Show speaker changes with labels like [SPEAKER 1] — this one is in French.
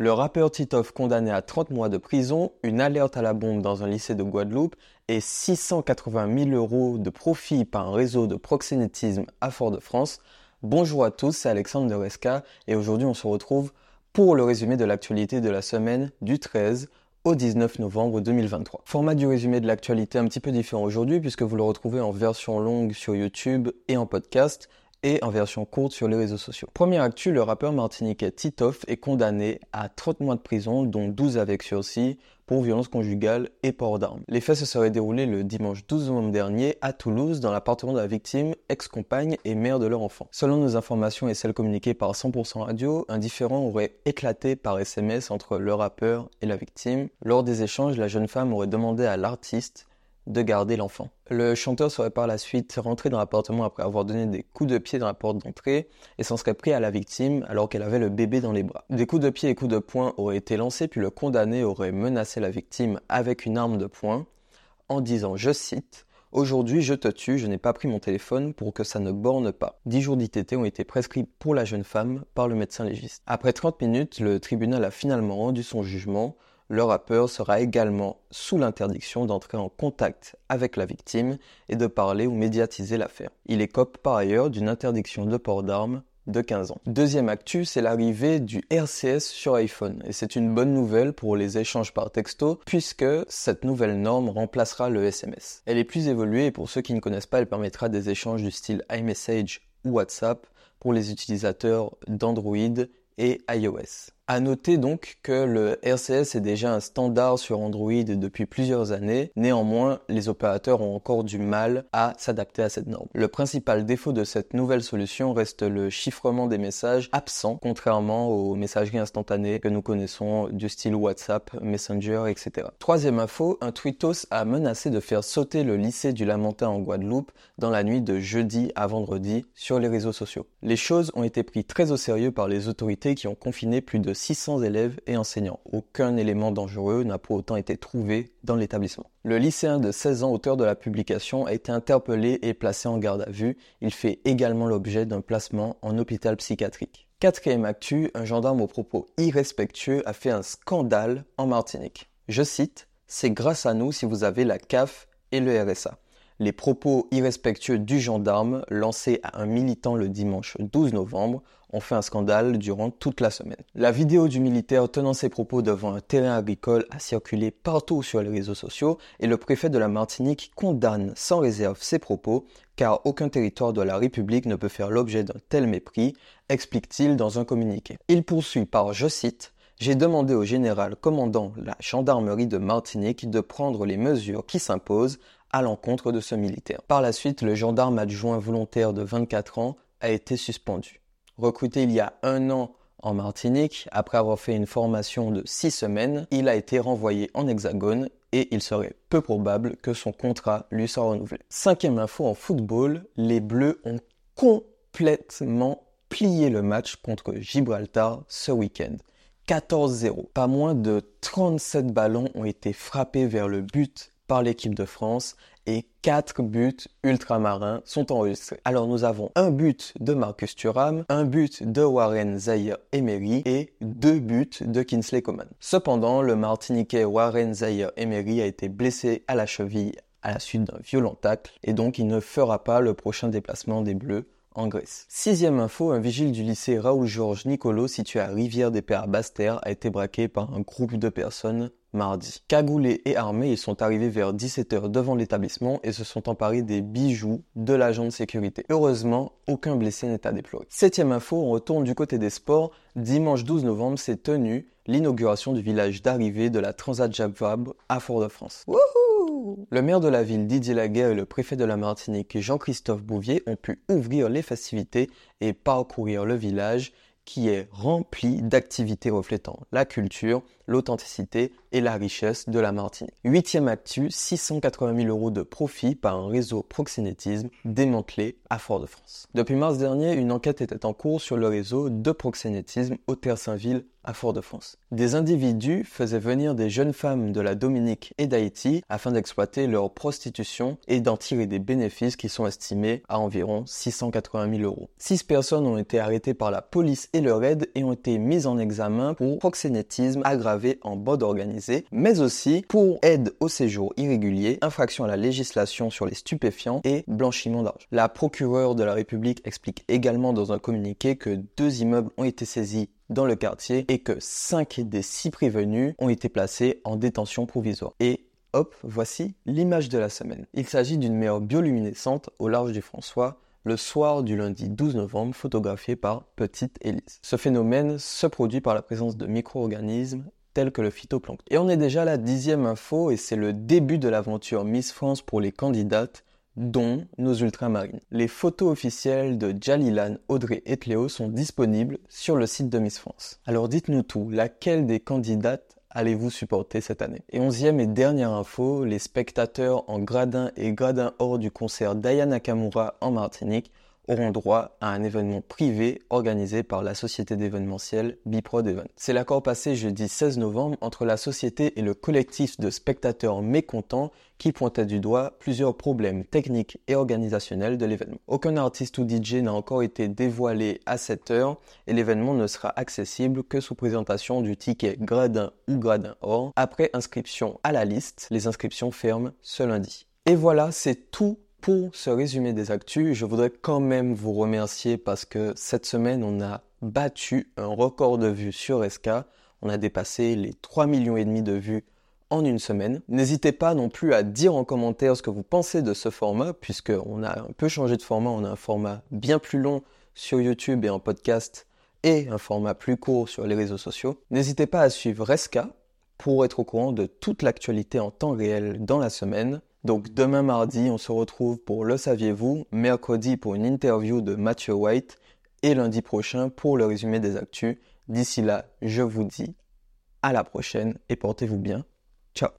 [SPEAKER 1] Le rappeur Titoff condamné à 30 mois de prison, une alerte à la bombe dans un lycée de Guadeloupe et 680 000 euros de profit par un réseau de proxénétisme à Fort-de-France. Bonjour à tous, c'est Alexandre de Resca et aujourd'hui on se retrouve pour le résumé de l'actualité de la semaine du 13 au 19 novembre 2023. Format du résumé de l'actualité un petit peu différent aujourd'hui puisque vous le retrouvez en version longue sur YouTube et en podcast et en version courte sur les réseaux sociaux. Première actu, le rappeur martiniquais Titoff est condamné à 30 mois de prison, dont 12 avec sursis, pour violence conjugale et port d'armes. Les faits se seraient déroulés le dimanche 12 novembre dernier à Toulouse, dans l'appartement de la victime, ex-compagne et mère de leur enfant. Selon nos informations et celles communiquées par 100% Radio, un différend aurait éclaté par SMS entre le rappeur et la victime. Lors des échanges, la jeune femme aurait demandé à l'artiste de garder l'enfant. Le chanteur serait par la suite rentré dans l'appartement après avoir donné des coups de pied dans la porte d'entrée et s'en serait pris à la victime alors qu'elle avait le bébé dans les bras. Des coups de pied et coups de poing auraient été lancés puis le condamné aurait menacé la victime avec une arme de poing en disant, je cite, Aujourd'hui, je te tue, je n'ai pas pris mon téléphone pour que ça ne borne pas. 10 jours d'ITT ont été prescrits pour la jeune femme par le médecin légiste. Après 30 minutes, le tribunal a finalement rendu son jugement le rappeur sera également sous l'interdiction d'entrer en contact avec la victime et de parler ou médiatiser l'affaire. Il écope par ailleurs d'une interdiction de port d'armes de 15 ans. Deuxième actu, c'est l'arrivée du RCS sur iPhone. Et c'est une bonne nouvelle pour les échanges par texto, puisque cette nouvelle norme remplacera le SMS. Elle est plus évoluée et pour ceux qui ne connaissent pas, elle permettra des échanges du style iMessage ou WhatsApp pour les utilisateurs d'Android et iOS. À noter donc que le RCS est déjà un standard sur Android depuis plusieurs années. Néanmoins, les opérateurs ont encore du mal à s'adapter à cette norme. Le principal défaut de cette nouvelle solution reste le chiffrement des messages absent, contrairement aux messageries instantanées que nous connaissons du style WhatsApp, Messenger, etc. Troisième info, un tweetos a menacé de faire sauter le lycée du Lamentin en Guadeloupe dans la nuit de jeudi à vendredi sur les réseaux sociaux. Les choses ont été prises très au sérieux par les autorités qui ont confiné plus de 600 élèves et enseignants. Aucun élément dangereux n'a pour autant été trouvé dans l'établissement. Le lycéen de 16 ans, auteur de la publication, a été interpellé et placé en garde à vue. Il fait également l'objet d'un placement en hôpital psychiatrique. Quatrième actu, un gendarme aux propos irrespectueux a fait un scandale en Martinique. Je cite, C'est grâce à nous si vous avez la CAF et le RSA les propos irrespectueux du gendarme lancés à un militant le dimanche 12 novembre ont fait un scandale durant toute la semaine. La vidéo du militaire tenant ses propos devant un terrain agricole a circulé partout sur les réseaux sociaux et le préfet de la Martinique condamne sans réserve ses propos car aucun territoire de la République ne peut faire l'objet d'un tel mépris, explique-t-il dans un communiqué. Il poursuit par, je cite, j'ai demandé au général commandant la gendarmerie de Martinique de prendre les mesures qui s'imposent à l'encontre de ce militaire. Par la suite, le gendarme adjoint volontaire de 24 ans a été suspendu. Recruté il y a un an en Martinique, après avoir fait une formation de 6 semaines, il a été renvoyé en hexagone et il serait peu probable que son contrat lui soit renouvelé. Cinquième info en football, les Bleus ont complètement plié le match contre Gibraltar ce week-end. 14-0. Pas moins de 37 ballons ont été frappés vers le but par l'équipe de France et 4 buts ultramarins sont enregistrés. Alors nous avons un but de Marcus Thuram, un but de Warren Zaire Emery et deux buts de Kinsley Coman. Cependant, le Martiniquais Warren Zaire Emery a été blessé à la cheville à la suite d'un violent tacle et donc il ne fera pas le prochain déplacement des Bleus en Grèce. Sixième info, un vigile du lycée Raoul Georges Nicolo situé à Rivière des Pères Basse-Terre a été braqué par un groupe de personnes mardi. Cagoulés et armés, ils sont arrivés vers 17h devant l'établissement et se sont emparés des bijoux de l'agent de sécurité. Heureusement, aucun blessé n'est à déplorer. Septième info, on retourne du côté des sports. Dimanche 12 novembre s'est tenue l'inauguration du village d'arrivée de la Transat Jacques Vabre à Fort-de-France. Le maire de la ville Didier Laguerre et le préfet de la Martinique Jean-Christophe Bouvier ont pu ouvrir les festivités et parcourir le village qui est rempli d'activités reflétant la culture, l'authenticité, et la richesse de la Martinique. Huitième actu, 680 000 euros de profit par un réseau proxénétisme démantelé à Fort-de-France. Depuis mars dernier, une enquête était en cours sur le réseau de proxénétisme au Terre-Saint-Ville à Fort-de-France. Des individus faisaient venir des jeunes femmes de la Dominique et d'Haïti afin d'exploiter leur prostitution et d'en tirer des bénéfices qui sont estimés à environ 680 000 euros. Six personnes ont été arrêtées par la police et leur aide et ont été mises en examen pour proxénétisme aggravé en bande organisée, mais aussi pour aide au séjour irrégulier, infraction à la législation sur les stupéfiants et blanchiment d'argent. La procureure de la République explique également dans un communiqué que deux immeubles ont été saisis dans le quartier et que 5 des 6 prévenus ont été placés en détention provisoire. Et hop, voici l'image de la semaine. Il s'agit d'une mer bioluminescente au large du François le soir du lundi 12 novembre photographiée par Petite Élise. Ce phénomène se produit par la présence de micro-organismes que le phytoplancton. Et on est déjà à la dixième info et c'est le début de l'aventure Miss France pour les candidates dont nos ultramarines. Les photos officielles de Jalilan, Audrey et Cléo sont disponibles sur le site de Miss France. Alors dites-nous tout, laquelle des candidates allez-vous supporter cette année? Et onzième et dernière info, les spectateurs en gradin et gradin hors du concert d'Aya Nakamura en Martinique auront droit à un événement privé organisé par la société d'événementiel Biprod Event. C'est l'accord passé jeudi 16 novembre entre la société et le collectif de spectateurs mécontents qui pointait du doigt plusieurs problèmes techniques et organisationnels de l'événement. Aucun artiste ou DJ n'a encore été dévoilé à cette heure et l'événement ne sera accessible que sous présentation du ticket gradin ou gradin or après inscription à la liste. Les inscriptions ferment ce lundi. Et voilà, c'est tout pour ce résumé des actus, je voudrais quand même vous remercier parce que cette semaine, on a battu un record de vues sur SK. On a dépassé les 3 millions et demi de vues en une semaine. N'hésitez pas non plus à dire en commentaire ce que vous pensez de ce format, puisqu'on a un peu changé de format. On a un format bien plus long sur YouTube et en podcast et un format plus court sur les réseaux sociaux. N'hésitez pas à suivre Reska pour être au courant de toute l'actualité en temps réel dans la semaine. Donc demain mardi, on se retrouve pour Le Saviez-vous, mercredi pour une interview de Mathieu White et lundi prochain pour le résumé des actus. D'ici là, je vous dis à la prochaine et portez-vous bien.